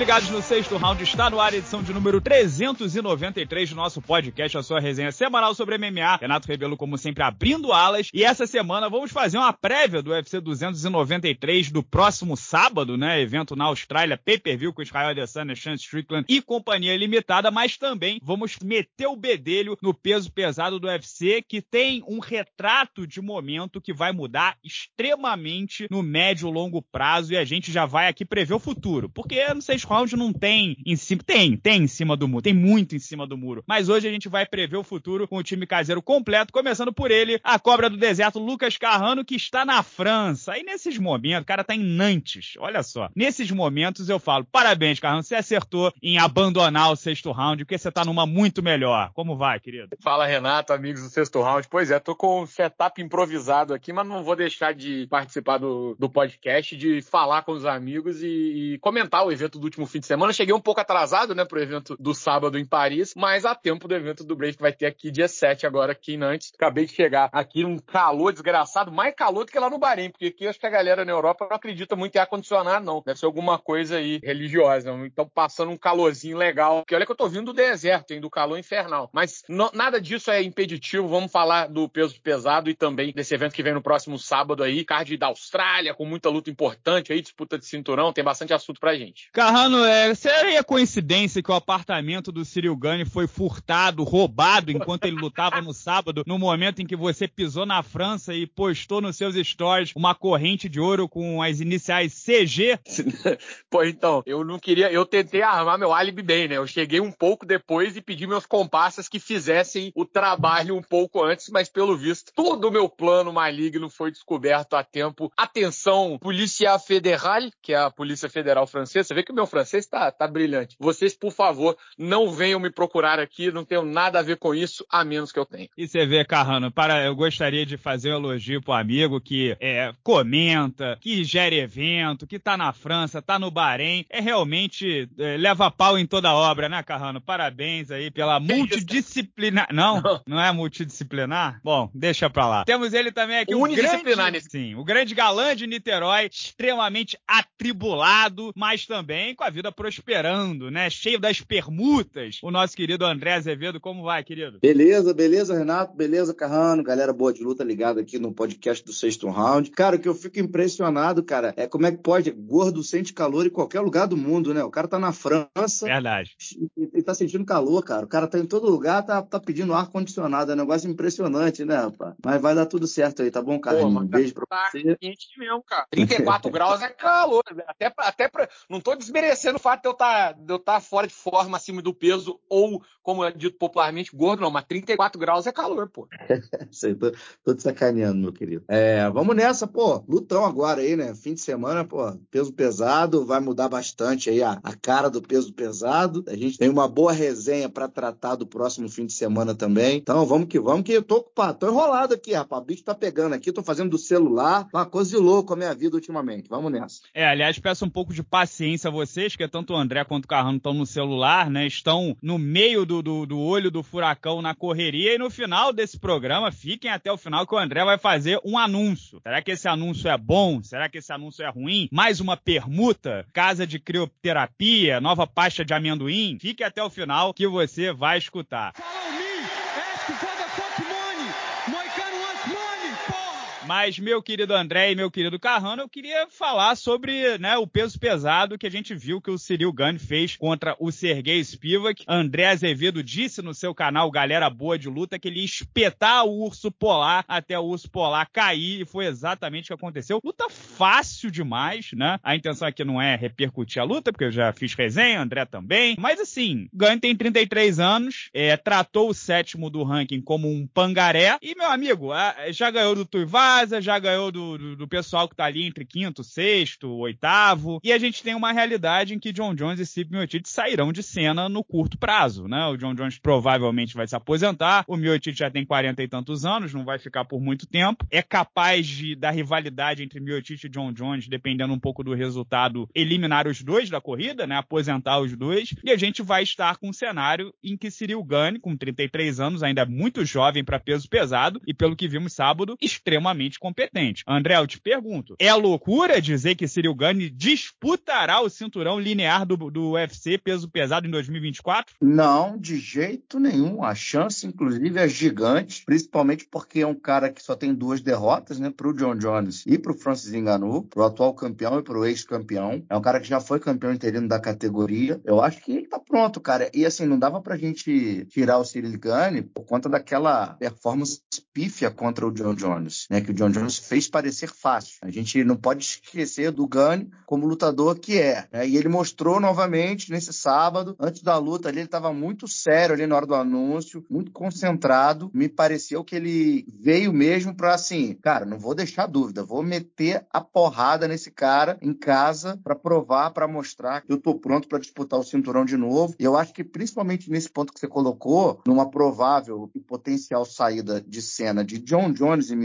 ligados no sexto round, está no ar a edição de número 393 do nosso podcast, a sua resenha semanal sobre MMA. Renato Rebelo, como sempre, abrindo alas. E essa semana vamos fazer uma prévia do UFC 293 do próximo sábado, né? Evento na Austrália, pay-per-view com Israel Adesanya, Sean Strickland e companhia limitada, mas também vamos meter o bedelho no peso pesado do UFC, que tem um retrato de momento que vai mudar extremamente no médio e longo prazo e a gente já vai aqui prever o futuro. Porque no sexto round não tem em cima. Tem, tem em cima do muro. Tem muito em cima do muro. Mas hoje a gente vai prever o futuro com o time caseiro completo, começando por ele, a cobra do deserto, Lucas Carrano, que está na França. E nesses momentos, o cara tá em Nantes. Olha só. Nesses momentos eu falo: parabéns, Carrano. Você acertou em abandonar o sexto round, porque você tá numa muito melhor. Como vai, querido? Fala, Renato, amigos do sexto round. Pois é, tô com um setup improvisado aqui, mas não vou deixar de participar do, do podcast, de falar com os amigos e, e comentar o evento do último fim de semana. Cheguei um pouco atrasado, né, pro evento do sábado em Paris, mas a tempo do evento do Brave que vai ter aqui dia 7 agora aqui em Nantes. Acabei de chegar aqui num calor desgraçado, mais calor do que lá no Bahrein, porque aqui acho que a galera na Europa não acredita muito em ar-condicionado, não. Deve ser alguma coisa aí religiosa. Então passando um calorzinho legal. Que olha que eu tô vindo do deserto, hein, do calor infernal. Mas nada disso é impeditivo. Vamos falar do peso pesado e também desse evento que vem no próximo sábado aí, card da Austrália, com muita luta importante aí, disputa de cinturão, tem bastante assunto pra gente. Carrano, é, seria coincidência que o apartamento do Cyril Gane foi furtado, roubado, enquanto ele lutava no sábado, no momento em que você pisou na França e postou nos seus stories uma corrente de ouro com as iniciais CG? Pô, então, eu não queria, eu tentei armar meu álibi bem, né? Eu cheguei um pouco depois e pedi meus comparsas que fizessem o trabalho um pouco antes, mas pelo visto, todo o meu plano maligno foi descoberto a tempo. Atenção, Polícia Federal, que é a Polícia Federal Francesa, você vê que meu francês tá, tá brilhante. Vocês, por favor, não venham me procurar aqui, não tenho nada a ver com isso, a menos que eu tenha. E você vê, Carrano, para, eu gostaria de fazer um elogio pro amigo que é, comenta, que gera evento, que tá na França, tá no Bahrein, é realmente é, leva pau em toda obra, né, Carrano? Parabéns aí pela multidisciplinar. Não, não, não é multidisciplinar? Bom, deixa pra lá. Temos ele também aqui, o grande, sim, o grande galã de Niterói, extremamente atribulado, mas também com a vida prosperando, né? Cheio das permutas. O nosso querido André Azevedo, como vai, querido? Beleza, beleza, Renato, beleza, Carrano, galera boa de luta ligada aqui no podcast do Sexto Round. Cara, o que eu fico impressionado, cara, é como é que pode, gordo sente calor em qualquer lugar do mundo, né? O cara tá na França. Verdade. E, e tá sentindo calor, cara. O cara tá em todo lugar, tá, tá pedindo ar-condicionado. É um negócio impressionante, né, rapaz? Mas vai dar tudo certo aí, tá bom, cara? um beijo pra tá você. quente mesmo, cara. 34 graus é calor. Até pra, até pra, não tô desmerecendo o fato de eu tá, estar tá fora de forma, acima do peso, ou, como é dito popularmente, gordo, não. Mas 34 graus é calor, pô. Sei, tô, tô te sacaneando, meu querido. É, vamos nessa, pô. Lutão agora aí, né? Fim de semana, pô. Peso pesado, vai mudar bastante aí a, a cara do peso pesado. A gente tem uma boa resenha para tratar do próximo fim de semana também. Então vamos que vamos, que eu tô ocupado. Tô enrolado aqui, rapaz. O bicho tá pegando aqui, tô fazendo do celular. Uma coisa de louco a minha vida ultimamente. Vamos nessa. É, aliás, peço um pouco de paciência a vocês, que tanto o André quanto o Carrano estão no celular, né? Estão no meio do, do, do olho do furacão na correria. E no final desse programa, fiquem até o final que o André vai fazer um anúncio. Será que esse anúncio é bom? Será que esse anúncio é ruim? Mais uma permuta? Casa de crioterapia? Nova pasta de amendoim? Fique até o final que você vai escutar. Follow me! Ask for the fuck money! Moicano wants money, porra! Mas, meu querido André e meu querido Carrano, eu queria falar sobre né, o peso pesado que a gente viu que o Cyril Gane fez contra o Sergei Spivak. André Azevedo disse no seu canal Galera Boa de Luta que ele ia espetar o urso polar até o urso polar cair e foi exatamente o que aconteceu. Luta fácil demais, né? A intenção aqui não é repercutir a luta, porque eu já fiz resenha, André também. Mas assim, Gane tem 33 anos, é, tratou o sétimo do ranking como um pangaré e, meu amigo, já ganhou do Tuivasa, já ganhou do, do, do, pessoal que tá ali entre quinto, sexto, oitavo. E a gente tem uma realidade em que John Jones e Steve Miocic sairão de cena no curto prazo, né? O John Jones provavelmente vai se aposentar, o Miocic já tem 40 e tantos anos, não vai ficar por muito tempo. É capaz de, da rivalidade entre Miocic e John Jones, dependendo um pouco do resultado, eliminar os dois da corrida, né? Aposentar os dois. E a gente vai estar com um cenário em que Cyril Gane, com 33 anos, ainda muito jovem para peso pesado, e pelo que vimos sábado, extremamente competente. André, eu te pergunto, é loucura dizer que Cyril Gane disputará o cinturão linear do, do UFC peso pesado em 2024? Não, de jeito nenhum. A chance, inclusive, é gigante, principalmente porque é um cara que só tem duas derrotas, né, pro John Jones e pro Francis Ngannou, pro atual campeão e pro ex-campeão. É um cara que já foi campeão interino da categoria. Eu acho que ele tá pronto, cara. E assim, não dava pra gente tirar o Cyril Gane por conta daquela performance pífia contra o John Jones, né, que o John Jones fez parecer fácil. A gente não pode esquecer do Gane como lutador que é. Né? E ele mostrou novamente nesse sábado, antes da luta ali, ele estava muito sério ali na hora do anúncio, muito concentrado. Me pareceu que ele veio mesmo para assim, cara, não vou deixar dúvida, vou meter a porrada nesse cara em casa para provar, para mostrar que eu tô pronto para disputar o cinturão de novo. E eu acho que principalmente nesse ponto que você colocou, numa provável e potencial saída de cena de John Jones e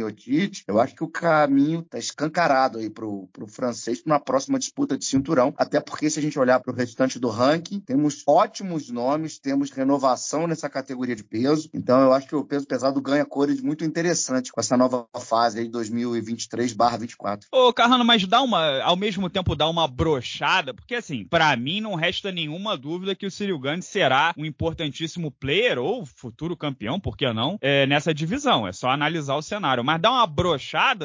Miotite, eu acho que o caminho tá escancarado aí pro, pro francês na próxima disputa de cinturão, até porque se a gente olhar para o restante do ranking, temos ótimos nomes, temos renovação nessa categoria de peso, então eu acho que o peso pesado ganha cores muito interessantes com essa nova fase aí 2023/24. Ô, Carrano, mas dá uma, ao mesmo tempo dá uma brochada, porque assim, para mim não resta nenhuma dúvida que o Cyril Gane será um importantíssimo player ou futuro campeão, por que não, é, nessa divisão. É só analisar o cenário, mas dá uma brochada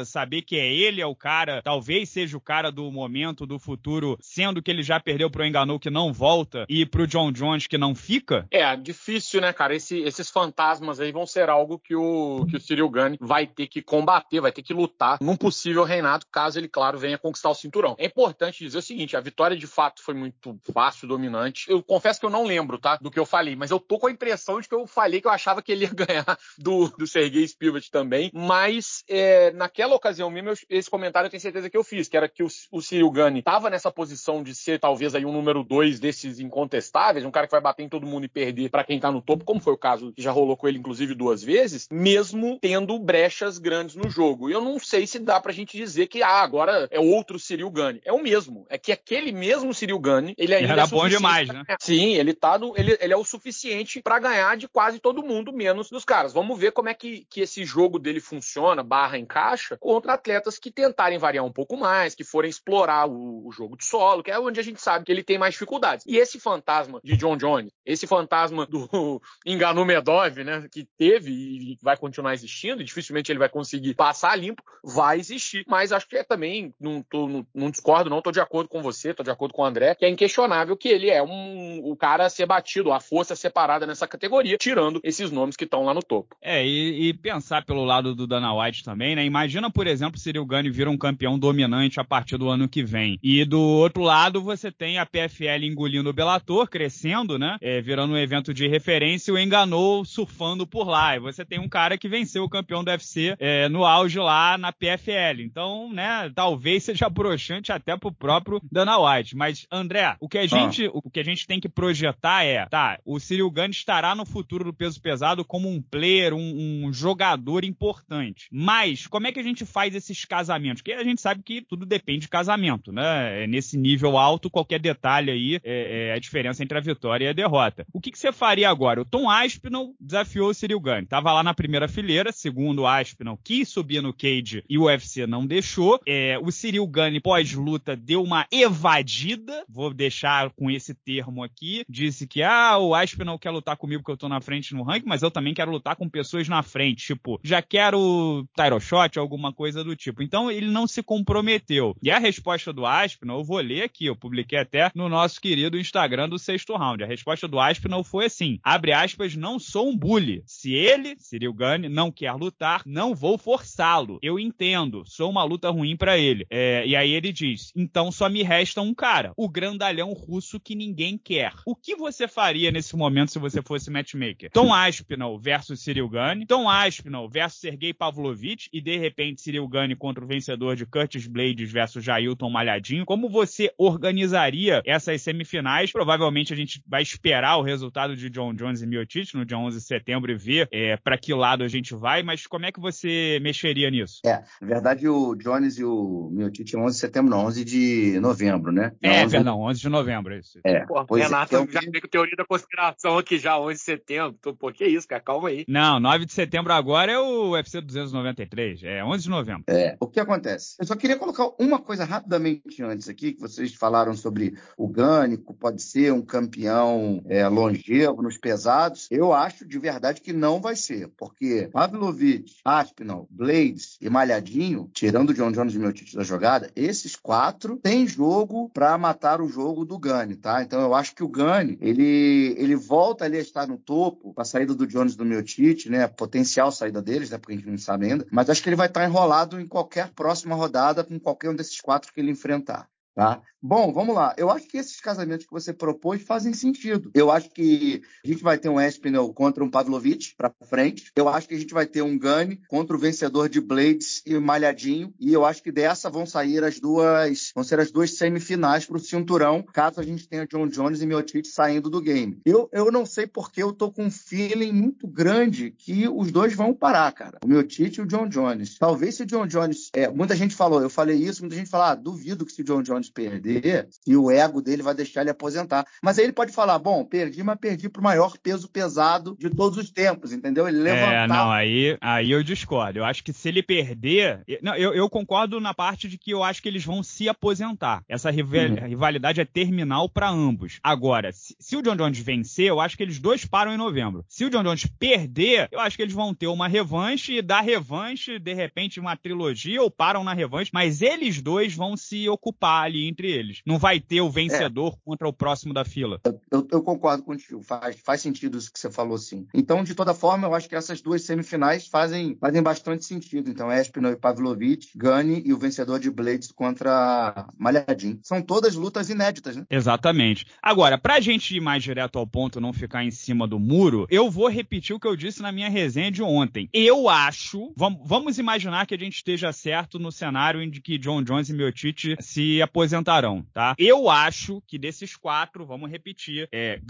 saber que é ele é o cara, talvez seja o cara do momento, do futuro, sendo que ele já perdeu pro Enganou que não volta e pro John Jones que não fica? É, difícil, né, cara? Esse, esses fantasmas aí vão ser algo que o, que o Cyril Gane vai ter que combater, vai ter que lutar num possível reinado, caso ele, claro, venha conquistar o cinturão. É importante dizer o seguinte, a vitória de fato foi muito fácil, dominante. Eu confesso que eu não lembro, tá, do que eu falei, mas eu tô com a impressão de que eu falei que eu achava que ele ia ganhar do, do Sergei Spivak também, mas é, naquela ocasião mesmo, esse comentário eu tenho certeza que eu fiz, que era que o, o Cyril Gane estava nessa posição de ser talvez aí um número dois desses incontestáveis, um cara que vai bater em todo mundo e perder para quem tá no topo, como foi o caso que já rolou com ele inclusive duas vezes, mesmo tendo brechas grandes no jogo. E eu não sei se dá pra gente dizer que ah, agora é outro Cyril Gane. É o mesmo. É que aquele mesmo Cyril Gane, ele ainda Era é bom demais, né? Sim, ele tá no, ele, ele é o suficiente para ganhar de quase todo mundo, menos dos caras. Vamos ver como é que, que esse jogo dele funciona, barra encaixa, contra atletas que tentarem variar um pouco mais, que forem explorar o, o jogo de solo, que é onde a gente sabe que ele tem mais dificuldades. E esse fantasma de John Jones, esse fantasma do Enganu Medov, né, que teve e vai continuar existindo, e dificilmente ele vai conseguir passar limpo, vai existir. Mas acho que é também, não, tô, não, não discordo, não, tô de acordo com você, tô de acordo com o André, que é inquestionável que ele é um, o cara a ser batido, a força separada nessa categoria, tirando esses nomes que estão lá no topo. É, e, e, pensar pelo lado do Dana White também, né? Imagina, por exemplo, se o Gane vira um campeão dominante a partir do ano que vem. E do outro lado, você tem a PFL engolindo o Bellator, crescendo, né? É, virando um evento de referência e o Enganou surfando por lá. E você tem um cara que venceu o campeão do UFC é, no auge lá na PFL. Então, né, talvez seja broxante até pro próprio Dana White. Mas, André, o que a ah. gente, ah. o que a gente tem que projetar é, tá, o Cyril Gane estará no futuro do peso pesado como um player, um, um jogador importante. Mas, como é que a gente faz esses casamentos? Porque a gente sabe que tudo depende de casamento, né? É nesse nível alto, qualquer detalhe aí é, é a diferença entre a vitória e a derrota. O que, que você faria agora? O Tom Aspinall desafiou o Cyril Gane. Tava lá na primeira fileira, segundo o Aspinall, quis subir no cage e o UFC não deixou. É, o Cyril Gane, pós-luta, deu uma evadida, vou deixar com esse termo aqui, disse que, ah, o Aspinall quer lutar comigo que eu tô na frente no ranking, mas eu também quero lutar com pessoas na frente, tipo, já quero Tyro Shot, alguma coisa do tipo. Então, ele não se comprometeu. E a resposta do Aspinall, eu vou ler aqui, eu publiquei até no nosso querido Instagram do sexto round. A resposta do Aspinall foi assim, abre aspas, não sou um bully. Se ele, Cyril Gane, não quer lutar, não vou forçá-lo. Eu entendo, sou uma luta ruim para ele. É, e aí ele diz, então só me resta um cara, o grandalhão russo que ninguém quer. O que você faria nesse momento se você fosse matchmaker? Tom Aspinall versus Cyril Gane, Tom Aspinall versus Sergei Pavlovich e de repente Cyril Gane contra o vencedor de Curtis Blades versus Jailton Malhadinho. Como você organizaria essas semifinais? Provavelmente a gente vai esperar o resultado de John Jones e Miotite no dia 11 de setembro e ver é, para que lado a gente vai, mas como é que você mexeria nisso? É, na verdade o Jones e o Miotite é 11 de setembro, não, 11 de novembro, né? É, 11... perdão, 11 de novembro, é isso. É, Pô, pois Renato, é, é já veio com teoria da conspiração aqui já 11 de setembro. Pô, que isso, cara, calma aí. Não, 9 de setembro agora é o UFC 293. 23, é 11 de novembro. É, o que acontece? Eu só queria colocar uma coisa rapidamente antes aqui, que vocês falaram sobre o Gânico, pode ser um campeão é, longevo nos pesados. Eu acho de verdade que não vai ser, porque Pavlovich, Aspinall, Blades e Malhadinho, tirando o John Jones e meu título da jogada, esses quatro têm jogo para matar o jogo do Gani, tá? Então eu acho que o Gani, ele, ele volta ali a estar no topo com a saída do Jones do meu né? A potencial saída deles, né? Porque a gente não sabe ainda. Mas acho que ele vai estar enrolado em qualquer próxima rodada com qualquer um desses quatro que ele enfrentar. Tá? Bom, vamos lá. Eu acho que esses casamentos que você propôs fazem sentido. Eu acho que a gente vai ter um Espinel contra um Pavlovich para frente. Eu acho que a gente vai ter um Gani contra o vencedor de Blades e Malhadinho. E eu acho que dessa vão sair as duas, vão ser as duas semifinais para o cinturão, caso a gente tenha John Jones e Miotite saindo do game. Eu, eu não sei porque eu tô com um feeling muito grande que os dois vão parar, cara. O Miotite e o John Jones. Talvez se o John Jones, é, muita gente falou, eu falei isso, muita gente falou, ah, duvido que se o John Jones perder e o ego dele vai deixar ele aposentar. Mas aí ele pode falar: bom, perdi, mas perdi pro maior peso pesado de todos os tempos, entendeu? Ele levantar. É, não, aí, aí eu discordo. Eu acho que se ele perder. Não, eu, eu concordo na parte de que eu acho que eles vão se aposentar. Essa rivalidade é terminal para ambos. Agora, se, se, o John Jones vencer, eu acho que eles dois param em novembro. Se o John Jones perder, eu acho que eles vão ter uma revanche e da revanche, de repente, uma trilogia ou param na revanche, mas eles dois vão se ocupar ali entre eles. Não vai ter o vencedor é. contra o próximo da fila. Eu, eu, eu, concordo contigo, faz, faz sentido isso que você falou, sim. Então, de toda forma, eu acho que essas duas semifinais fazem, fazem bastante sentido. Então, Espinol e Pavlovich, Gani e o vencedor de Blades contra Malhadin. São todas lutas inéditas, né? Exatamente. Agora, pra gente ir mais direto ao ponto, não ficar em cima do muro, eu vou repetir o que eu disse na minha resenha de ontem. Eu acho, vamos, vamos imaginar que a gente esteja certo no cenário em que John Jones e Miotite se aposentam aposentarão, tá? Eu acho que desses quatro, vamos repetir, é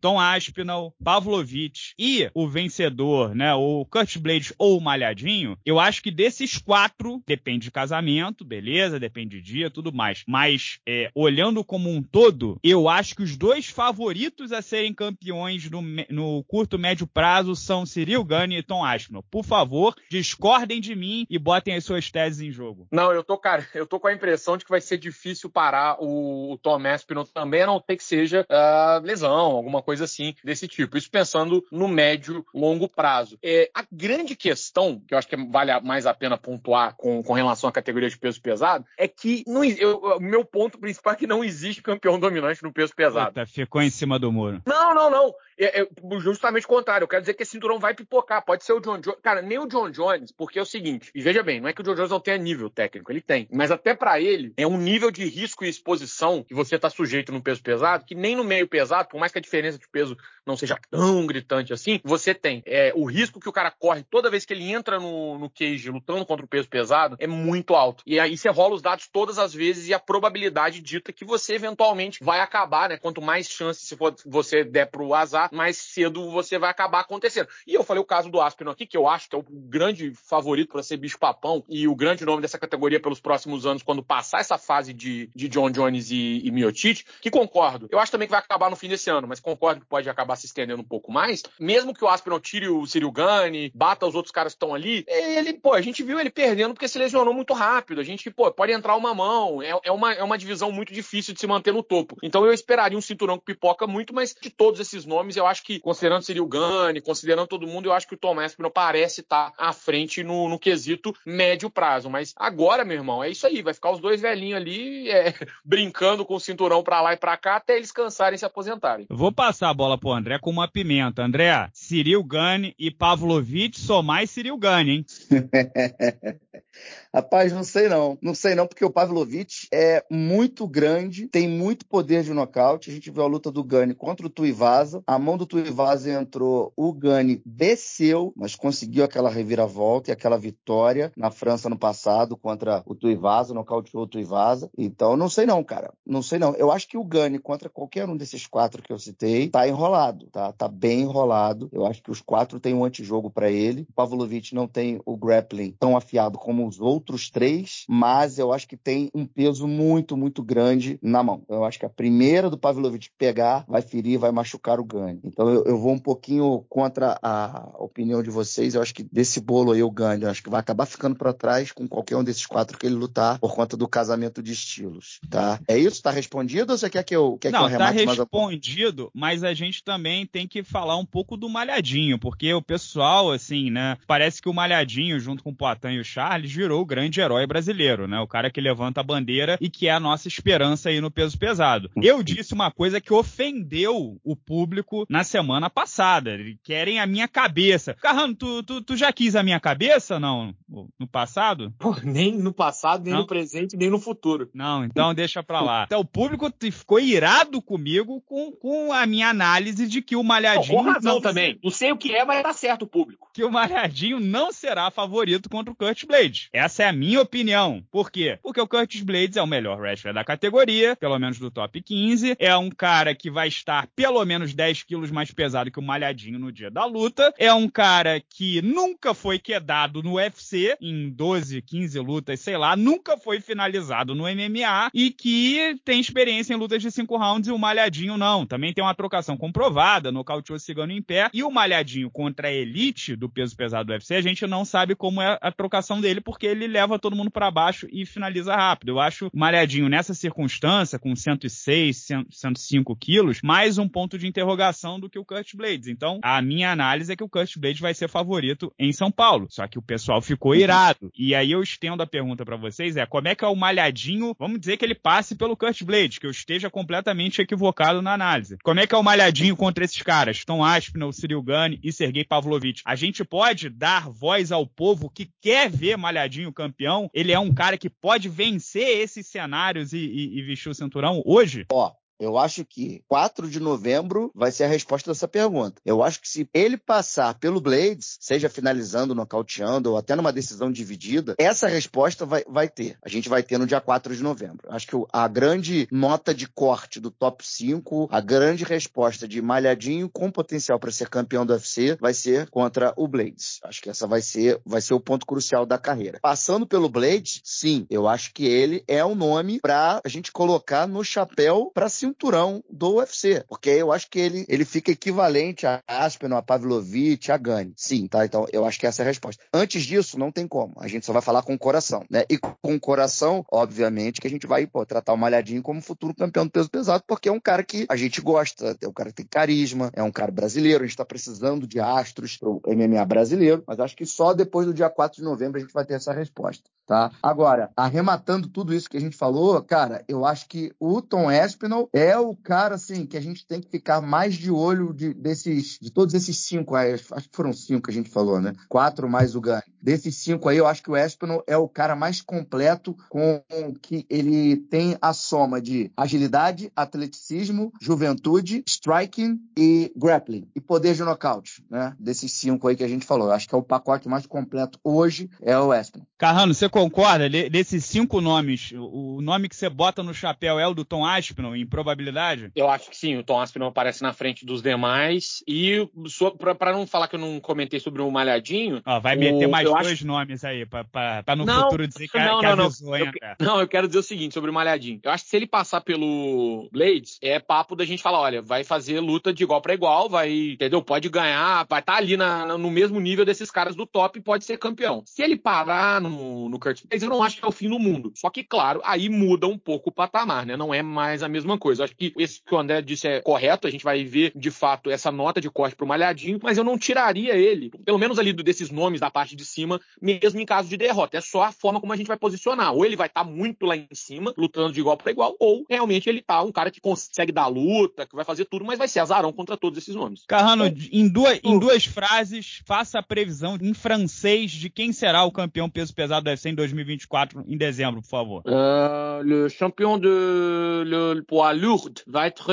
Tom Aspinall, Pavlovich e o vencedor, né, o Kurt Blades ou o Malhadinho, eu acho que desses quatro, depende de casamento, beleza, depende de dia, tudo mais, mas é, olhando como um todo, eu acho que os dois favoritos a serem campeões no, no curto médio prazo são Cyril Gunn e Tom Aspinall. Por favor, discordem de mim e botem as suas teses em jogo. Não, eu tô, cara, eu tô com a impressão de que vai ser difícil difícil parar o, o Tom Aspinall também, a não ter que seja uh, lesão, alguma coisa assim desse tipo. Isso pensando no médio, longo prazo. É, a grande questão, que eu acho que vale mais a pena pontuar com, com relação à categoria de peso pesado, é que o meu ponto principal é que não existe campeão dominante no peso pesado. Puta, ficou em cima do muro. Não, não, não. É, é, justamente o contrário. Eu quero dizer que esse cinturão vai pipocar. Pode ser o John Jones. Cara, nem o John Jones, porque é o seguinte, e veja bem, não é que o John Jones não tenha nível técnico, ele tem. Mas até para ele, é um nível de risco e exposição que você está sujeito no peso pesado, que nem no meio pesado, por mais que a diferença de peso não seja tão gritante assim, você tem. É, o risco que o cara corre toda vez que ele entra no, no cage lutando contra o peso pesado é muito alto. E aí você rola os dados todas as vezes e a probabilidade dita que você eventualmente vai acabar, né? Quanto mais chance você der pro azar, mais cedo você vai acabar acontecendo. E eu falei o caso do Aspinall aqui, que eu acho que é o grande favorito para ser bicho-papão e o grande nome dessa categoria pelos próximos anos, quando passar essa fase de, de John Jones e, e Miotite, que concordo. Eu acho também que vai acabar no fim desse ano, mas concordo que pode acabar se estendendo um pouco mais. Mesmo que o Aspinall tire o Cyril Gane, bata os outros caras que estão ali, ele, pô, a gente viu ele perdendo porque se lesionou muito rápido. A gente, pô, pode entrar uma mão. É, é, uma, é uma divisão muito difícil de se manter no topo. Então eu esperaria um cinturão que pipoca muito, mas de todos esses nomes, eu acho que, considerando Cyril Gane, considerando todo mundo, eu acho que o Tom Aspinall parece estar à frente no, no quesito médio prazo. Mas agora, meu irmão, é isso aí. Vai ficar os dois velhinhos ali é, brincando com o cinturão para lá e para cá até eles cansarem e se aposentarem. Vou passar a bola pro André com uma pimenta. André, Cyril Gane e Pavlovich só mais Cyril Gane, hein? Rapaz, não sei não. Não sei não, porque o Pavlovich é muito grande, tem muito poder de nocaute. A gente viu a luta do Gani contra o Tuivasa. A mão do Tuivasa entrou, o Gani desceu, mas conseguiu aquela reviravolta e aquela vitória na França no passado contra o Tuivasa, nocauteou o Tuivasa. Então, não sei não, cara. Não sei não. Eu acho que o Gani contra qualquer um desses quatro que eu citei tá enrolado, tá? Tá bem enrolado. Eu acho que os quatro têm um antijogo para ele. O Pavlovich não tem o grappling tão afiado como os outros três, mas eu acho que tem um peso muito, muito grande na mão. Eu acho que a primeira do Pavlovich pegar vai ferir, vai machucar o Gane. Então eu, eu, vou um pouquinho contra a opinião de vocês. Eu acho que desse bolo aí o Gane, eu acho que vai acabar ficando para trás com qualquer um desses quatro que ele lutar por conta do casamento de estilos, tá? É isso? Tá respondido ou você quer que eu, quer Não, que eu tá respondido, mas a gente também tem que falar um pouco do Malhadinho, porque o pessoal, assim, né, parece que o Malhadinho, junto com o Poitin e o Charles, virou o grande herói brasileiro, né? O cara que levanta a bandeira e que é a nossa esperança aí no peso pesado. Eu disse uma coisa que ofendeu o público na semana passada. Eles querem a minha cabeça. Carrano, tu, tu, tu já quis a minha cabeça, não? No passado? Pô, nem no passado, nem não? no presente, nem no futuro. Não, então deixa pra lá. Então o público ficou irado comigo com, com a minha análise de que o Malhadinho. com razão também. Não sei o que é, mas tá certo o público. Que o Malhadinho não será favorito contra o Curtis Blade. Essa é a minha opinião. Por quê? Porque o Curtis Blades é o melhor wrestler da categoria, pelo menos do top 15. É um cara que vai estar pelo menos 10 quilos mais pesado que o Malhadinho no dia da luta. É um cara que nunca foi quedado no UFC em 12, 15 lutas, sei lá, nunca foi finalizado no MMA e que tem experiência em lutas de 5 rounds e o Malhadinho não. Também tem uma trocação comprovada, nocauteou Cigano em pé. E o Malhadinho contra a elite do peso pesado do UFC, a gente não sabe como é a trocação dele, porque ele leva todo mundo para baixo e finaliza rápido. Eu acho Malhadinho nessa circunstância, com 106, 105 quilos, mais um ponto de interrogação do que o Kurt Blades. Então, a minha análise é que o Kurt Blades vai ser favorito em São Paulo. Só que o pessoal ficou irado. E aí eu estendo a pergunta para vocês é como é que é o Malhadinho, vamos dizer que ele passe pelo Kurt Blades, que eu esteja completamente equivocado na análise. Como é que é o Malhadinho contra esses caras? Tom Aspinall, Cyril Gane e Sergei Pavlovich. A gente pode dar voz ao povo que quer ver Malhadinho campeão? Ele é um cara que pode vencer esses cenários e, e, e vestir o cinturão hoje? Ó, eu acho que 4 de novembro vai ser a resposta dessa pergunta. Eu acho que se ele passar pelo Blades, seja finalizando, nocauteando ou até numa decisão dividida, essa resposta vai, vai ter. A gente vai ter no dia 4 de novembro. Acho que a grande nota de corte do top 5, a grande resposta de malhadinho com potencial para ser campeão do UFC vai ser contra o Blades. Acho que essa vai ser, vai ser o ponto crucial da carreira. Passando pelo Blades, sim, eu acho que ele é o nome para a gente colocar no chapéu para se cinturão do UFC, porque eu acho que ele, ele fica equivalente a Aspinall, a Pavlovich, a Gane. Sim, tá? Então eu acho que essa é a resposta. Antes disso, não tem como. A gente só vai falar com o coração, né? E com o coração, obviamente, que a gente vai pô, tratar o Malhadinho como futuro campeão do peso pesado, porque é um cara que a gente gosta, é um cara que tem carisma, é um cara brasileiro, a gente tá precisando de astros pro MMA brasileiro, mas acho que só depois do dia 4 de novembro a gente vai ter essa resposta, tá? Agora, arrematando tudo isso que a gente falou, cara, eu acho que o Tom Espinal é o cara, assim, que a gente tem que ficar mais de olho de, desses, de todos esses cinco, acho que foram cinco que a gente falou, né? Quatro mais o Gane. Desses cinco aí, eu acho que o Espinal é o cara mais completo com que ele tem a soma de agilidade, atleticismo, juventude, striking e grappling. E poder de nocaute, né? Desses cinco aí que a gente falou. Eu acho que é o pacote mais completo hoje é o Espinal. Carrano, você concorda? Desses cinco nomes, o nome que você bota no chapéu é o do Tom Aspinall, em probabilidade? Eu acho que sim, o Tom Aspinall aparece na frente dos demais. E para não falar que eu não comentei sobre o Malhadinho. Ó, vai meter o, mais dois acho... nomes aí, para no não, futuro dizer que, não, que não, avisou, não. hein, eu, Não, eu quero dizer o seguinte sobre o Malhadinho. Eu acho que se ele passar pelo Blades, é papo da gente falar: olha, vai fazer luta de igual para igual, vai, entendeu? Pode ganhar, vai estar tá ali na, no mesmo nível desses caras do top e pode ser campeão. Se ele parar no, no Blades, eu não acho que é o fim do mundo. Só que, claro, aí muda um pouco o patamar, né? Não é mais a mesma coisa. Eu acho que esse que o André disse é correto, a gente vai ver de fato essa nota de corte pro Malhadinho, mas eu não tiraria ele, pelo menos ali desses nomes da parte de cima, mesmo em caso de derrota. É só a forma como a gente vai posicionar. Ou ele vai estar tá muito lá em cima, lutando de igual para igual, ou realmente ele tá um cara que consegue dar luta, que vai fazer tudo, mas vai ser azarão contra todos esses nomes. Carrano, em duas, em duas frases, faça a previsão em francês de quem será o campeão peso pesado do UFC em 2024, em dezembro, por favor? Uh, le champion de le poids lourd vai être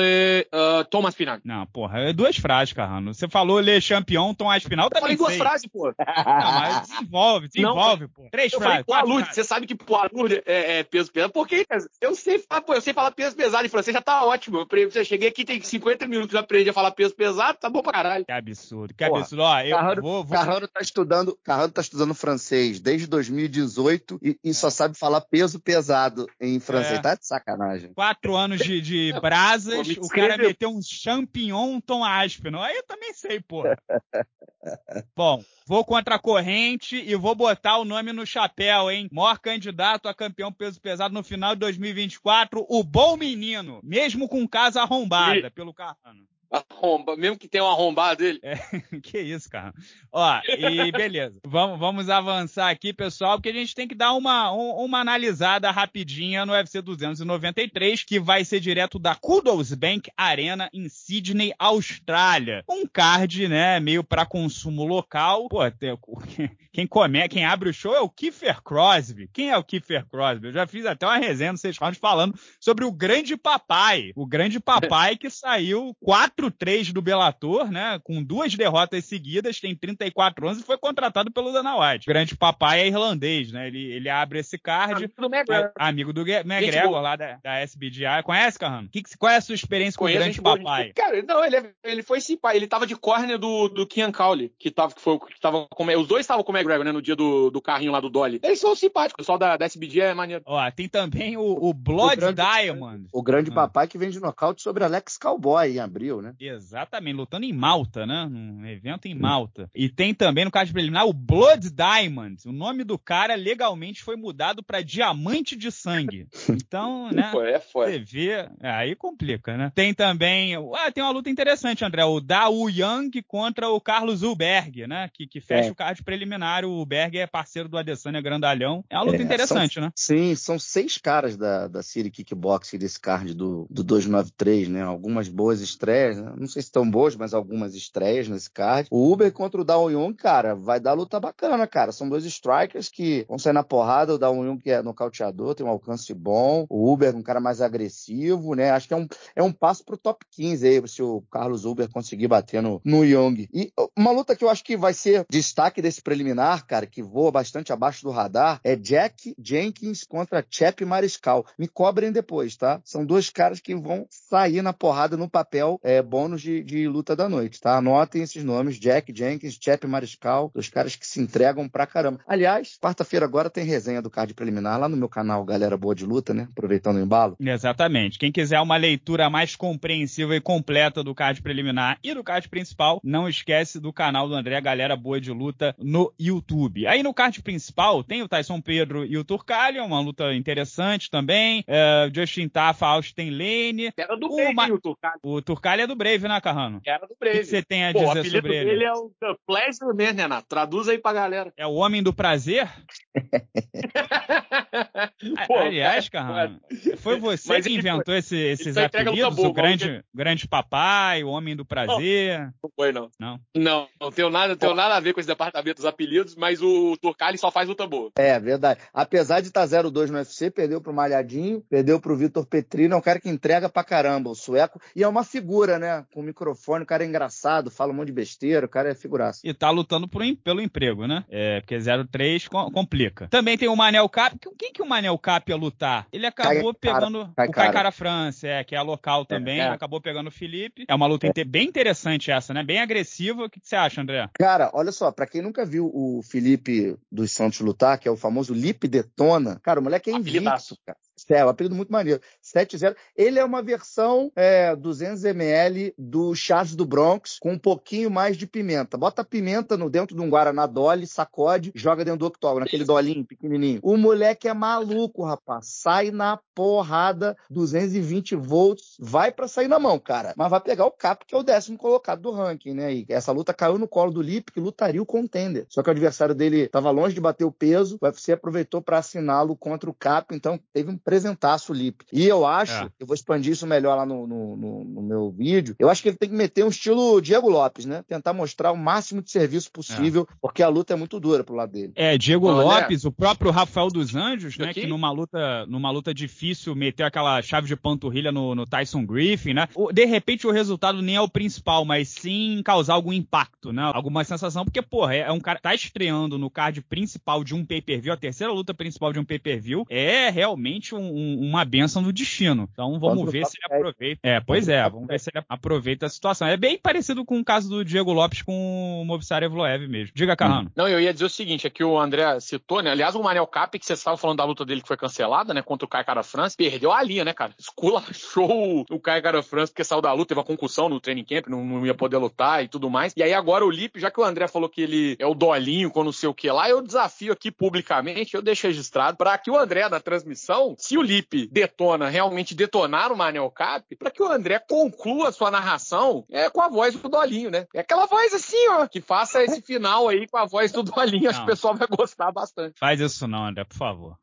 uh, Thomas Pinal. Não, porra, é duas frases, Carrano. Você falou Le Champion, Tom Aspinal também Eu falei duas frases, pô. Não, mas Desenvolve, desenvolve, pô. Três eu frases. Falei, Poilude, você sabe que Poilude é, é peso pesado? Por quê? Eu sei, ah, pô, eu sei falar peso pesado em francês, já tá ótimo. Eu, cheguei aqui, tem 50 minutos eu aprendi a falar peso pesado, tá bom pra caralho. Que absurdo, que Porra, absurdo. Ó, eu Carrano, vou, vou... Carrano tá estudando, Carrano tá estudando francês desde 2018 e, e é. só sabe falar peso pesado em francês. É. Tá de sacanagem. Quatro anos de, de brasas, o cara meteu um champignon tom áspero. Aí eu também sei, pô. Bom, vou contra a corrente e vou botar o nome no chapéu, hein? Maior candidato a campeão peso pesado no final de 2024, o bom menino, mesmo com casa arrombada e... pelo Carrano. Arromba, mesmo que tenha um arrombado dele. É, que isso, cara. Ó, e beleza. vamos, vamos avançar aqui, pessoal, porque a gente tem que dar uma, uma analisada rapidinha no UFC 293, que vai ser direto da Kudos Bank Arena em Sydney, Austrália. Um card, né, meio para consumo local. Pô, quem come, quem abre o show é o Kiefer Crosby. Quem é o Kiefer Crosby? Eu já fiz até uma resenha no Seis Rounds falando sobre o grande papai. O grande papai que saiu quatro 4-3 do Bellator, né? Com duas derrotas seguidas, tem 34 anos e foi contratado pelo Dana White. O grande papai é irlandês, né? Ele, ele abre esse card. Amigo do McGregor. Amigo do McGregor, lá da, da SBGI. Conhece, Carrano? Que, qual é a sua experiência com o grande papai? Cara, não, ele, é, ele foi simpático. Ele tava de corner do, do Kian Cowley, que tava, que foi, que tava com, os dois estavam com o McGregor, né? No dia do, do carrinho lá do Dolly. Eles são simpáticos. O pessoal da, da SBG é maneiro. Ó, tem também o, o Blood o grande, Diamond. O grande ah. papai que vem de nocaute sobre Alex Cowboy em abril, né? Exatamente, lutando em Malta, né? Num evento em Malta. E tem também no caso preliminar o Blood Diamond. O nome do cara legalmente foi mudado para Diamante de Sangue. Então, né? Pô, é foda. Você vê, é, aí complica, né? Tem também, ah, tem uma luta interessante, André, o Dao Yang contra o Carlos Ulberg, né? Que, que fecha é. o card preliminar. O Ulberg é parceiro do Adesanya Grandalhão. É uma luta é, interessante, são, né? Sim, são seis caras da, da City Kickboxing desse card do, do 293, né? Algumas boas estreias, né? não sei se tão boas, mas algumas estreias nesse card. O Uber contra o Dao Young, cara, vai dar luta bacana, cara. São dois strikers que vão sair na porrada. O Dao Young que é nocauteador, tem um alcance bom. O Uber um cara mais agressivo, né? Acho que é um, é um passo pro top 15 aí, se o Carlos Uber conseguir bater no, no Young. E uma luta que eu acho que vai ser destaque desse preliminar, cara, que voa bastante abaixo do radar, é Jack Jenkins contra Chap Mariscal. Me cobrem depois, tá? São dois caras que vão sair na porrada no papel é, bônus de, de luta da noite, tá? Anotem esses nomes: Jack Jenkins, Chap Mariscal, os caras que se entregam pra caramba. Aliás, quarta-feira agora tem resenha do card preliminar lá no meu canal Galera Boa de Luta, né? Aproveitando o embalo. Exatamente. Quem quiser uma leitura mais compreensiva e completa do card preliminar e do card principal, não esquece do canal do André Galera Boa de Luta no YouTube. Aí no card principal tem o Tyson Pedro e o Turcalho, uma luta interessante também. É, Justin Tafa, Austin Lane. Era do o, Brave, o Turcalho. O Turcalho é do Brave, né, Carrano? Era do Brave. O que você tem a dizer Pô, o sobre ele? ele é o The Pleasure Man, Renato. Traduz aí pra galera. É o Homem do Prazer? Pô, Aliás, Carrano, foi você que inventou foi, esse, esses apelidos? o grande, grande papai, o Homem do Prazer? Não, não foi, não. Não? Não, não tenho nada, não tenho nada a ver com esse departamento dos apelidos, mas o Turcali só faz luta boa. É, verdade. Apesar de estar 0-2 no UFC, perdeu pro Malhadinho, perdeu pro Vitor Petrino, é um cara que entrega pra caramba, o sueco, e é uma figura, né? Com o microfone, o cara é engraçado, fala um monte de besteira, o cara é figuraça. E tá lutando por, pelo emprego, né? É, porque 0-3 complica. Também tem o Manel Cap. Quem que o Manel Cap ia lutar? Ele acabou Cai, pegando cara, o Kai Cara France, é, que é local é, também, é, acabou pegando o Felipe. É uma luta é. bem interessante essa, né? Bem agressiva. O que, que você acha, André? Cara, olha só, pra quem nunca viu o Felipe dos Santos lutar, que é o famoso Lip Detona, cara, o moleque é invicto, cara. Um apelido muito maneiro. 7-0. Ele é uma versão é, 200ml do Charles do Bronx com um pouquinho mais de pimenta. Bota pimenta no dentro de um Guaraná Dolly, sacode, joga dentro do octógono, aquele dolinho pequenininho. O moleque é maluco, rapaz. Sai na porrada, 220 volts, vai para sair na mão, cara. Mas vai pegar o Cap, que é o décimo colocado do ranking, né? E essa luta caiu no colo do Lip, que lutaria o contender. Só que o adversário dele estava longe de bater o peso, o UFC aproveitou para assiná-lo contra o Cap, então teve um apresentasse o Lipe. E eu acho, é. eu vou expandir isso melhor lá no, no, no, no, meu vídeo, eu acho que ele tem que meter um estilo Diego Lopes, né? Tentar mostrar o máximo de serviço possível, é. porque a luta é muito dura pro lado dele. É, Diego Lopes, o próprio Rafael dos Anjos, né? Aqui? Que numa luta, numa luta difícil meteu aquela chave de panturrilha no, no Tyson Griffin, né? De repente o resultado nem é o principal, mas sim causar algum impacto, né? Alguma sensação, porque, porra, é, é um cara tá estreando no card principal de um pay-per-view, a terceira luta principal de um pay-per-view, é realmente um, um, uma benção do destino. Então vamos Quando ver se ele aproveita. É, pois é, vamos ver se ele aproveita a situação. É bem parecido com o caso do Diego Lopes com o Movsar Evloev mesmo. Diga, Carrano. Não, eu ia dizer o seguinte, é que o André citou, né? Aliás, o Manel Cap, que você estava falando da luta dele que foi cancelada, né? Contra o Kai Cara France, perdeu a linha, né, cara? Esculachou o Kai Cara France porque saiu da luta, teve uma concussão no training camp, não, não ia poder lutar e tudo mais. E aí agora o Lipe, já que o André falou que ele é o dolinho com não sei o que lá, eu desafio aqui publicamente, eu deixo registrado, para que o André na transmissão, se o Lipe detona, realmente detonar o Manel Cap, para que o André conclua sua narração é, com a voz do Dolinho, né? É aquela voz assim, ó, que faça esse final aí com a voz do Dolinho, acho que o pessoal vai gostar bastante. Faz isso não, André, por favor.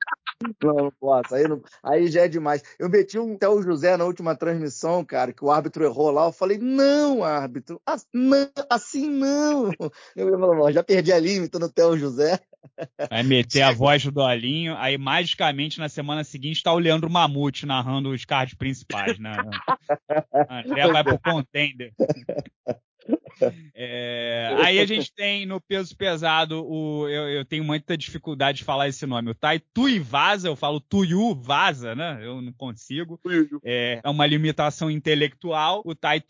Não, não posso. Aí, não, aí já é demais. Eu meti um até o José na última transmissão, cara, que o árbitro errou lá. Eu falei, não, árbitro, assim não. Eu falei, já perdi a tô no Theo José. Vai meter a voz do Dolinho, aí magicamente na semana seguinte tá o Leandro Mamute narrando os cards principais, né? André vai pro contender. É, aí a gente tem no peso pesado, o, eu, eu, tenho muita dificuldade de falar esse nome, o Tai Tuivasa, eu falo Tuiu Vaza, né? Eu não consigo. É, é uma limitação intelectual. O Tai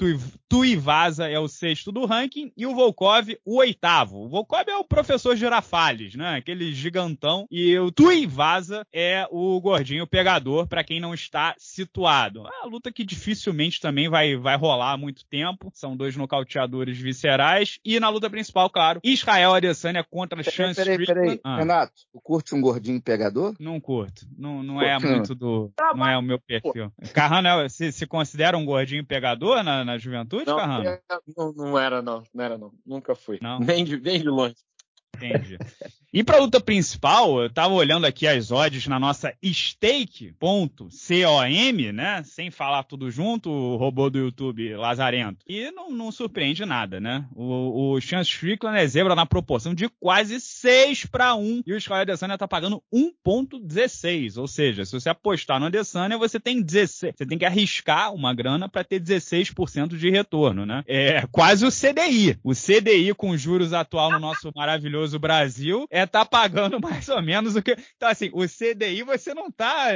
Tuivasa é o sexto do ranking e o Volkov o oitavo. O Volkov é o professor Girafales, né? Aquele gigantão. E o Tuivasa é o gordinho pegador, para quem não está situado. É uma luta que dificilmente também vai, vai rolar há muito tempo. São dois nocauteadores viscerais. E na luta principal, claro, Israel Adesanya contra Chance Peraí, peraí, peraí. Ah. Renato, tu curte um gordinho pegador? Não curto. Não, não é muito do... Tá não é o meu perfil. Carrano, se, se considera um gordinho pegador na, na juventude, não, Carrano? É, não, não era, não. Não era, não. Nunca fui. Não. Nem de, nem de longe. Entendi. E para a luta principal, eu estava olhando aqui as odds na nossa stake.com, né? Sem falar tudo junto, o robô do YouTube Lazarento. E não, não surpreende nada, né? O, o Chance Strickland é zebra na proporção de quase 6 para 1 e o Sky Adesanya tá pagando 1.16. Ou seja, se você apostar no Adesanya, você tem 16, você tem que arriscar uma grana para ter 16% de retorno, né? É quase o CDI. O CDI com juros atual no nosso maravilhoso Brasil é tá pagando mais ou menos o que. Então, assim, o CDI você não tá,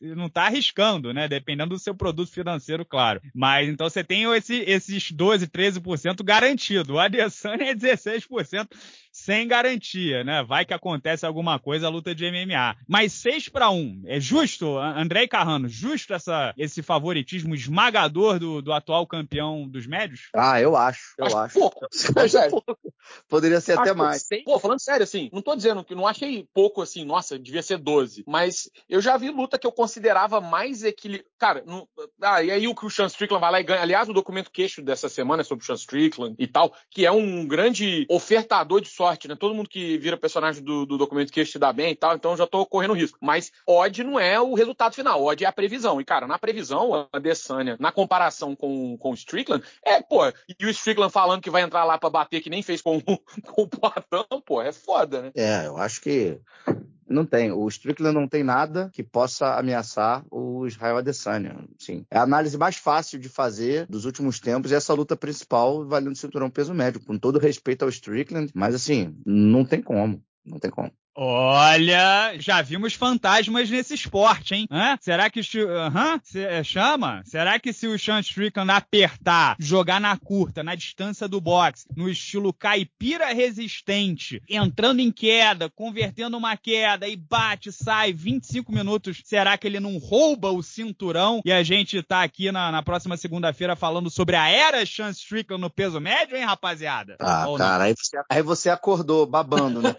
não tá arriscando, né? Dependendo do seu produto financeiro, claro. Mas então você tem esse, esses 12, 13% garantido. O Adesanya é 16% sem garantia, né? Vai que acontece alguma coisa a luta de MMA. Mas 6 para 1, é justo, André Carrano, justo essa, esse favoritismo esmagador do, do atual campeão dos médios? Ah, eu acho, eu acho. acho. Pouco. sério. Poderia ser acho até mais. Pô, falando sério, assim, não tô dizendo que não achei pouco, assim, nossa, devia ser 12. Mas eu já vi luta que eu considerava mais equilibrada. Cara, não... ah, e aí o que o Sean Strickland vai lá e ganha. Aliás, o documento queixo dessa semana é sobre o Sean Strickland e tal, que é um grande ofertador de sorte, né? Todo mundo que vira personagem do, do documento que se dá bem e tal, então já tô correndo risco. Mas odd não é o resultado final, odd é a previsão. E, cara, na previsão, a Desânia, na comparação com, com o Strickland, é, pô, e o Strickland falando que vai entrar lá para bater que nem fez com, com o Platão, pô, é foda, né? É, eu acho que não tem. O Strickland não tem nada que possa ameaçar o Israel Adesanya. Sim. É a análise mais fácil de fazer dos últimos tempos é essa luta principal valendo cinturão peso médio, com todo respeito ao Strickland, mas assim, não tem como. Não tem como. Olha, já vimos fantasmas nesse esporte, hein? Hã? Será que uhum, se, chama? Será que se o Sean Strickland apertar, jogar na curta, na distância do boxe, no estilo caipira resistente, entrando em queda, convertendo uma queda e bate, sai 25 minutos, será que ele não rouba o cinturão? E a gente tá aqui na, na próxima segunda-feira falando sobre a era Sean Strickland no peso médio, hein, rapaziada? Ah, cara, aí você, aí você, acordou babando, né?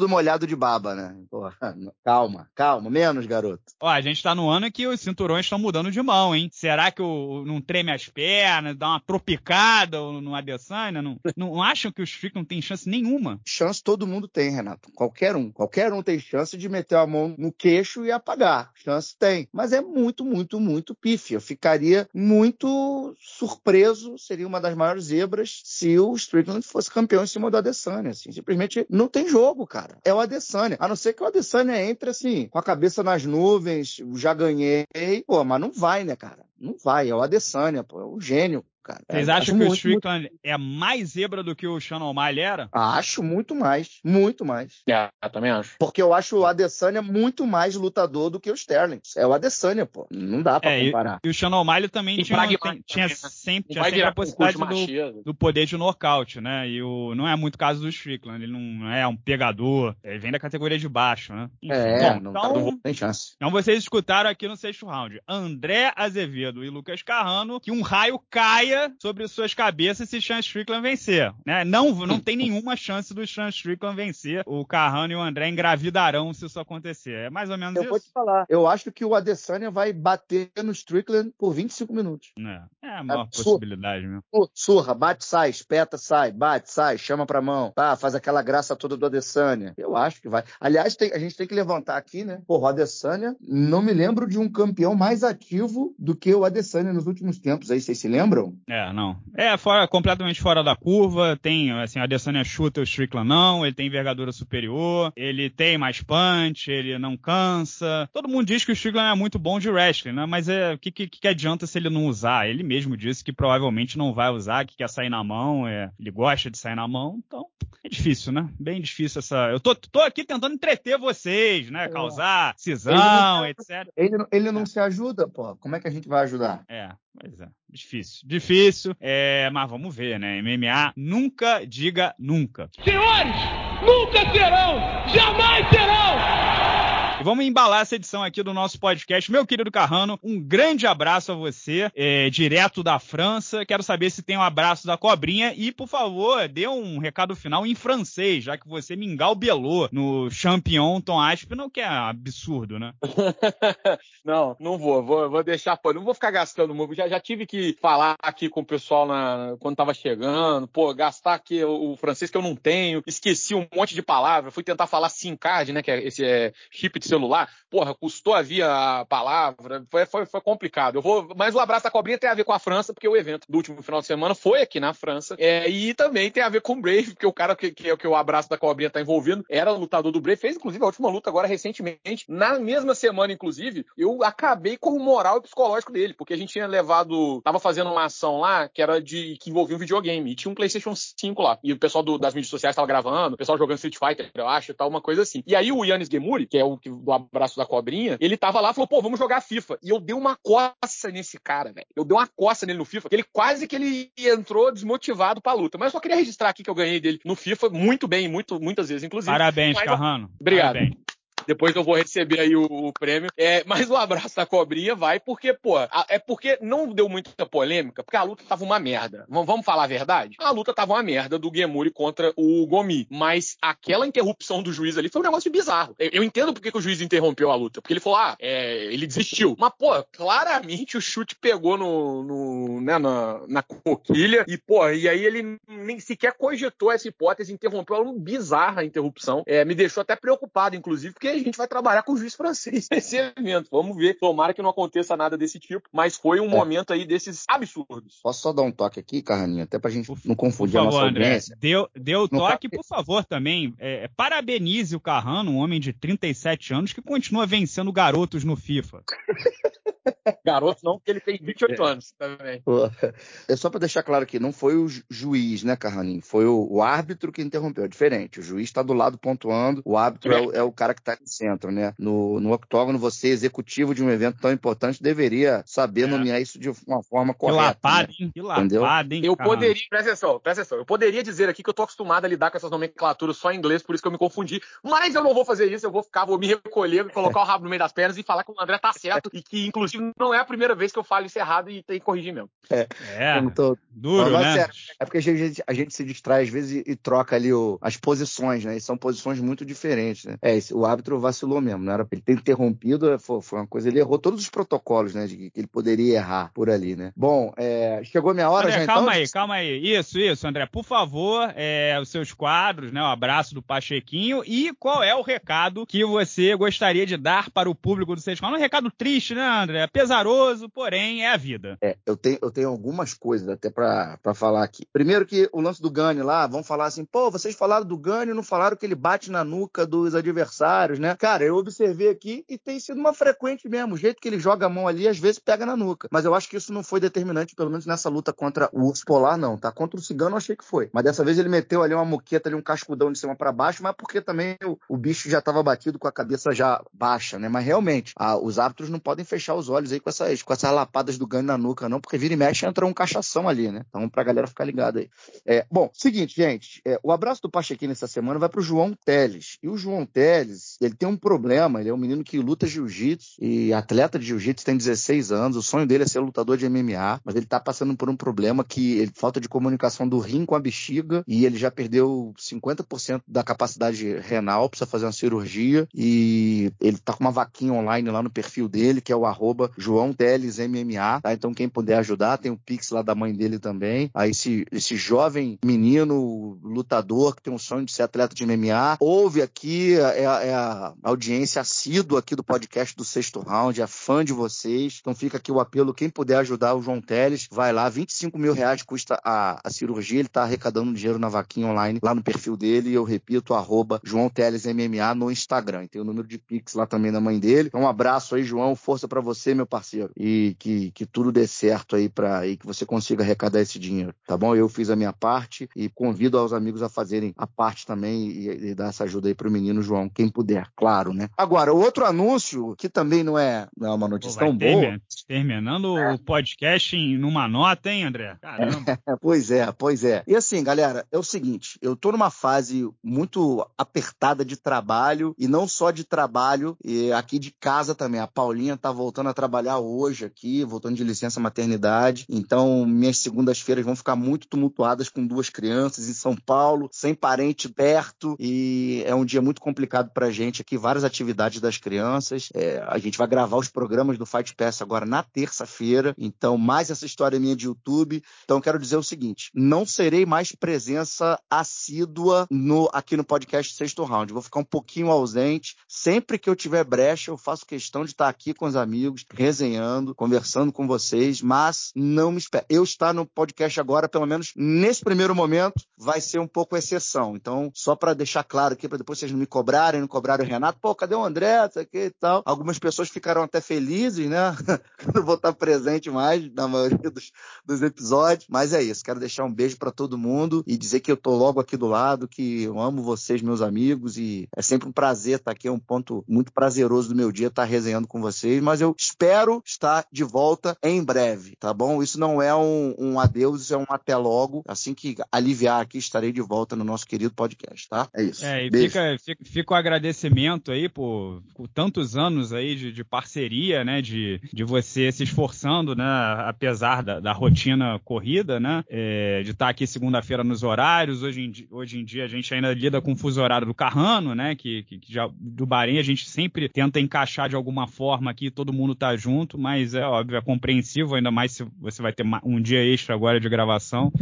Todo molhado de baba, né? Porra, calma, calma, menos, garoto. Ó, a gente tá no ano que os cinturões estão mudando de mão, hein? Será que o, não treme as pernas, dá uma tropicada no Adesanya? Não, não acham que os Strickland não têm chance nenhuma? Chance todo mundo tem, Renato. Qualquer um. Qualquer um tem chance de meter a mão no queixo e apagar. Chance tem. Mas é muito, muito, muito pífia. Eu ficaria muito surpreso, seria uma das maiores zebras se o Strickland fosse campeão em cima do Adesanya. Assim. Simplesmente não tem jogo, cara. É o Adesanya. A não ser que o Adesanya entre assim, com a cabeça nas nuvens, já ganhei, pô, mas não vai, né, cara? Não vai. É o Adesanya, pô. É o gênio cara. Vocês é, acham que muito, o Strickland muito... é mais zebra do que o Sean O'Malley era? Acho muito mais. Muito mais. É, eu também acho. Porque eu acho o Adesanya muito mais lutador do que o Sterling. É o Adesanya, pô. Não dá pra é, comparar. E, e, o Sean O'Malley também tinha, tem, tinha, né? sempre, tinha sempre a possibilidade do, do, poder de nocaute, né? E o, não é muito caso do Strickland. Ele não é um pegador. Ele vem da categoria de baixo, né? Enfim, é, bom, não, então, não tem chance. Então vocês escutaram aqui no sexto round. André Azevedo e Lucas Carrano que um raio caia sobre suas cabeças se Sean Strickland vencer. Né? Não, não tem nenhuma chance do Sean Strickland vencer. O Carrano e o André engravidarão se isso acontecer. É mais ou menos eu isso. Eu vou te falar. Eu acho que o Adesanya vai bater no Strickland por 25 minutos. É, é a maior é, possibilidade mesmo. Surra, bate, sai, espeta, sai, bate, sai, chama pra mão. Tá, faz aquela graça toda do Adesanya. Eu acho que vai. Aliás, tem, a gente tem que levantar aqui, né? Porra, o Adesanya, não me lembro de um campeão mais ativo do que o Adesanya nos últimos tempos. Aí vocês se lembram? É, não. É, fora, completamente fora da curva. Tem, assim, a Adesanya chuta, o Strickland não. Ele tem envergadura superior. Ele tem mais punch. Ele não cansa. Todo mundo diz que o Strickland é muito bom de wrestling, né? Mas é, o que, que, que adianta se ele não usar? Ele mesmo disse que provavelmente não vai usar, que quer sair na mão. É, ele gosta de sair na mão. Então, é difícil, né? Bem difícil essa. Eu tô, tô aqui tentando entreter vocês, né? É. Causar cisão, ele etc. Ele, ele não é. se ajuda, pô. Como é que a gente vai ajudar? É, pois é. Difícil. Difícil, é, mas vamos ver, né? MMA nunca diga nunca. Senhores, nunca terão, jamais terão e vamos embalar essa edição aqui do nosso podcast. Meu querido Carrano, um grande abraço a você, é, direto da França. Quero saber se tem um abraço da cobrinha e, por favor, dê um recado final em francês, já que você me engalbelou no Champion Tom Aspinall, que é absurdo, né? não, não vou, vou, vou deixar, pô, não vou ficar gastando muito. Já, já tive que falar aqui com o pessoal na, quando tava chegando, pô, gastar aqui o, francês que eu não tenho, esqueci um monte de palavras, fui tentar falar SIM card, né, que é esse é chip de celular, porra, custou a via a palavra, foi, foi, foi complicado. Eu vou, mas o abraço da cobrinha tem a ver com a França, porque o evento do último final de semana foi aqui na França, é, e também tem a ver com o Brave, porque o cara que, que, que o abraço da cobrinha tá envolvendo era lutador do Brave, fez inclusive a última luta agora recentemente, na mesma semana, inclusive, eu acabei com o moral e psicológico dele, porque a gente tinha levado, tava fazendo uma ação lá que era de, que envolvia um videogame, e tinha um PlayStation 5 lá, e o pessoal do, das mídias sociais tava gravando, o pessoal jogando Street Fighter, eu acho, tal, uma coisa assim. E aí o Yannis Gemuri, que é o do abraço da cobrinha, ele tava lá e falou, pô, vamos jogar FIFA. E eu dei uma coça nesse cara, velho. Eu dei uma coça nele no FIFA, que ele quase que ele entrou desmotivado pra luta. Mas eu só queria registrar aqui que eu ganhei dele no FIFA muito bem, muito, muitas vezes, inclusive. Parabéns, Mas, Carrano. Obrigado. Parabéns. Depois eu vou receber aí o, o prêmio. É, mas o abraço da cobrinha vai porque, pô, a, é porque não deu muita polêmica, porque a luta tava uma merda. V vamos falar a verdade? A luta tava uma merda do Gemuri contra o Gomi. Mas aquela interrupção do juiz ali foi um negócio bizarro. Eu, eu entendo porque que o juiz interrompeu a luta. Porque ele falou, ah, é, ele desistiu. Mas, pô, claramente o chute pegou no, no né, na, na coquilha. E, pô, e aí ele nem sequer cogitou essa hipótese, interrompeu. Era uma bizarra interrupção. É, me deixou até preocupado, inclusive, porque a gente vai trabalhar com o juiz francês nesse evento. Vamos ver. Tomara que não aconteça nada desse tipo, mas foi um é. momento aí desses absurdos. Posso só dar um toque aqui, Carraninho, até pra gente não confundir favor, a nossa André, audiência? Deu, deu toque, por favor, também. É, parabenize o Carrano, um homem de 37 anos que continua vencendo garotos no FIFA. Garoto não, porque ele tem 28 é. anos também. É só para deixar claro aqui, não foi o juiz, né, Carraninho? Foi o, o, árbitro que interrompeu. É diferente. O juiz está do lado pontuando, o árbitro é, é, o, é o, cara que está centro, né? No, no octógono, você, executivo de um evento tão importante, deveria saber é. nomear isso de uma forma correta. Que lapada, né? hein? Que lapada, hein? Eu poderia, presta atenção, presta atenção, eu poderia dizer aqui que eu tô acostumado a lidar com essas nomenclaturas só em inglês, por isso que eu me confundi, mas eu não vou fazer isso, eu vou ficar, vou me recolher, colocar o rabo no meio das pernas e falar que o André tá certo e que, inclusive, não é a primeira vez que eu falo isso errado e tem que corrigir mesmo. É, é tô... duro, mas, né? Sério, é porque a gente, a gente se distrai às vezes e, e troca ali o, as posições, né? E são posições muito diferentes, né? É, esse, o árbitro vacilou mesmo, não era pra ele ter interrompido, foi, foi, uma coisa, ele errou todos os protocolos, né? De que ele poderia errar por ali, né? Bom, é, chegou minha hora André, já calma então? aí, calma aí. Isso, isso, André. Por favor, é, os seus quadros, né? O abraço do Pachequinho e qual é o recado que você gostaria de dar para o público do Seis Um recado triste, né, André? Pesaroso, porém, é a vida. É, eu tenho, eu tenho algumas coisas até para falar aqui. Primeiro que o lance do Gani lá, vão falar assim, pô, vocês falaram do Gani e não falaram que ele bate na nuca dos adversários, né? Cara, eu observei aqui e tem sido uma frequente mesmo. O jeito que ele joga a mão ali, às vezes pega na nuca. Mas eu acho que isso não foi determinante, pelo menos nessa luta contra o urso polar, não, tá? Contra o cigano eu achei que foi. Mas dessa vez ele meteu ali uma moqueta, ali um cascudão de cima para baixo, mas porque também o, o bicho já estava batido com a cabeça já baixa, né? Mas realmente, a, os árbitros não podem fechar os olhos aí com essas, com essas lapadas do Gani na nuca, não, porque vira e mexe entra um cachação ali, né? Então, pra galera ficar ligada aí. É, bom, seguinte, gente, é, o abraço do Pachequinho nessa semana vai pro João Teles. E o João Teles, ele tem um problema, ele é um menino que luta jiu-jitsu e atleta de jiu-jitsu, tem 16 anos, o sonho dele é ser lutador de MMA, mas ele tá passando por um problema que ele falta de comunicação do rim com a bexiga e ele já perdeu 50% da capacidade renal, precisa fazer uma cirurgia e ele tá com uma vaquinha online lá no perfil dele, que é o arroba João Teles MMA, tá? Então quem puder ajudar, tem o Pix lá da mãe dele também. Aí esse, esse jovem menino lutador que tem um sonho de ser atleta de MMA, ouve aqui, é, é a audiência assídua aqui do podcast do Sexto Round, é fã de vocês. Então fica aqui o apelo, quem puder ajudar o João Teles, vai lá, 25 mil reais custa a, a cirurgia, ele tá arrecadando dinheiro na vaquinha online lá no perfil dele, e eu repito, arroba João Teles MMA no Instagram. E tem o número de Pix lá também da mãe dele. Então um abraço aí, João, força para você, meu parceiro. E que, que tudo dê certo aí para que você consiga arrecadar esse dinheiro, tá bom? Eu fiz a minha parte e convido aos amigos a fazerem a parte também e, e dar essa ajuda aí pro menino João, quem puder, claro, né? Agora, o outro anúncio, que também não é, não é uma notícia Pô, tão boa. Terminando é. o podcast em numa nota, hein, André? Caramba. pois é, pois é. E assim, galera, é o seguinte, eu tô numa fase muito apertada de trabalho e não só de trabalho, e aqui de casa também. A Paulinha tá voltando a trabalhar hoje aqui, voltando de licença maternidade. Então, minhas segundas-feiras vão ficar muito tumultuadas com duas crianças em São Paulo, sem parente perto, e é um dia muito complicado pra gente aqui, várias atividades das crianças. É, a gente vai gravar os programas do Fight Pass agora na terça-feira, então mais essa história minha de YouTube. Então, quero dizer o seguinte: não serei mais presença assídua no, aqui no podcast Sexto Round. Vou ficar um pouquinho ausente. Sempre que eu tiver brecha, eu faço questão de estar aqui com os amigos, resenhando, conversando com vocês, mas não me espere. Eu estar no podcast agora, pelo menos nesse primeiro momento, vai ser um pouco exceção. Então, só para deixar claro aqui, para depois vocês não me cobrarem, não cobrarem Renato, pô, cadê o André? Isso aqui e tal. Algumas pessoas ficaram até felizes, né? não vou estar presente mais na maioria dos, dos episódios, mas é isso. Quero deixar um beijo para todo mundo e dizer que eu tô logo aqui do lado, que eu amo vocês, meus amigos, e é sempre um prazer estar aqui. É um ponto muito prazeroso do meu dia estar resenhando com vocês, mas eu espero estar de volta em breve, tá bom? Isso não é um, um adeus, isso é um até logo. Assim que aliviar aqui, estarei de volta no nosso querido podcast, tá? É isso. É, e fica, fica, fica, o agradecimento aí por, por tantos anos aí de, de, parceria, né? De, de você se esforçando, né? Apesar da, da rotina corrida, né? É, de estar aqui segunda-feira nos horários. Hoje em, hoje em dia a gente ainda lida com o fuso horário do Carrano, né? Que, que, que já, do Bahrein a gente sempre tenta encaixar de alguma forma aqui, todo mundo tá junto, mas é óbvio, é compreensível, ainda mais se você vai ter um dia extra agora de gravação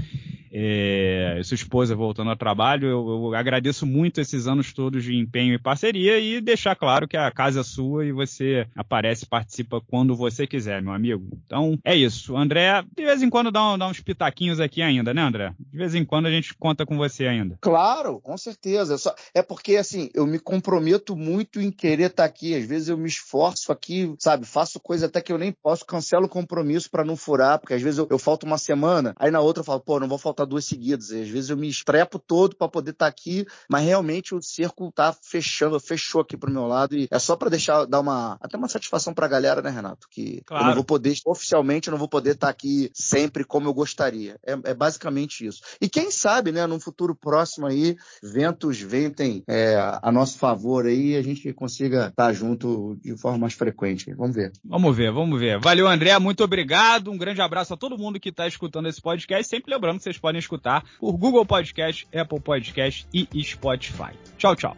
é, sua esposa voltando ao trabalho. Eu, eu, agradeço muito esses anos todos de empenho e parceria e deixar claro que a casa é sua e você aparece e participa quando você quiser, meu amigo. Então é isso. André, de vez em quando dá, um, dá uns pitaquinhos aqui ainda, né, André? De vez em quando a gente conta com você ainda. Claro, com certeza. Só... É porque, assim, eu me comprometo muito em querer estar aqui. Às vezes eu me esforço aqui, sabe? Faço coisa até que eu nem posso, cancelo o compromisso para não furar, porque às vezes eu, eu falto uma semana, aí na outra eu falo, pô, não vou faltar duas seguidas. A Às vezes eu me esprepo todo para poder estar tá aqui, mas realmente o cerco tá fechando, fechou aqui pro meu lado e é só para deixar dar uma até uma satisfação para a galera, né, Renato, que claro. eu não vou poder oficialmente eu não vou poder estar tá aqui sempre como eu gostaria. É, é, basicamente isso. E quem sabe, né, num futuro próximo aí, ventos ventem é, a nosso favor aí, a gente consiga estar tá junto de forma mais frequente. Vamos ver. Vamos ver, vamos ver. Valeu, André, muito obrigado. Um grande abraço a todo mundo que está escutando esse podcast. Sempre lembrando que vocês podem escutar por Google Podcast, Apple Podcast e Spotify. Tchau, tchau.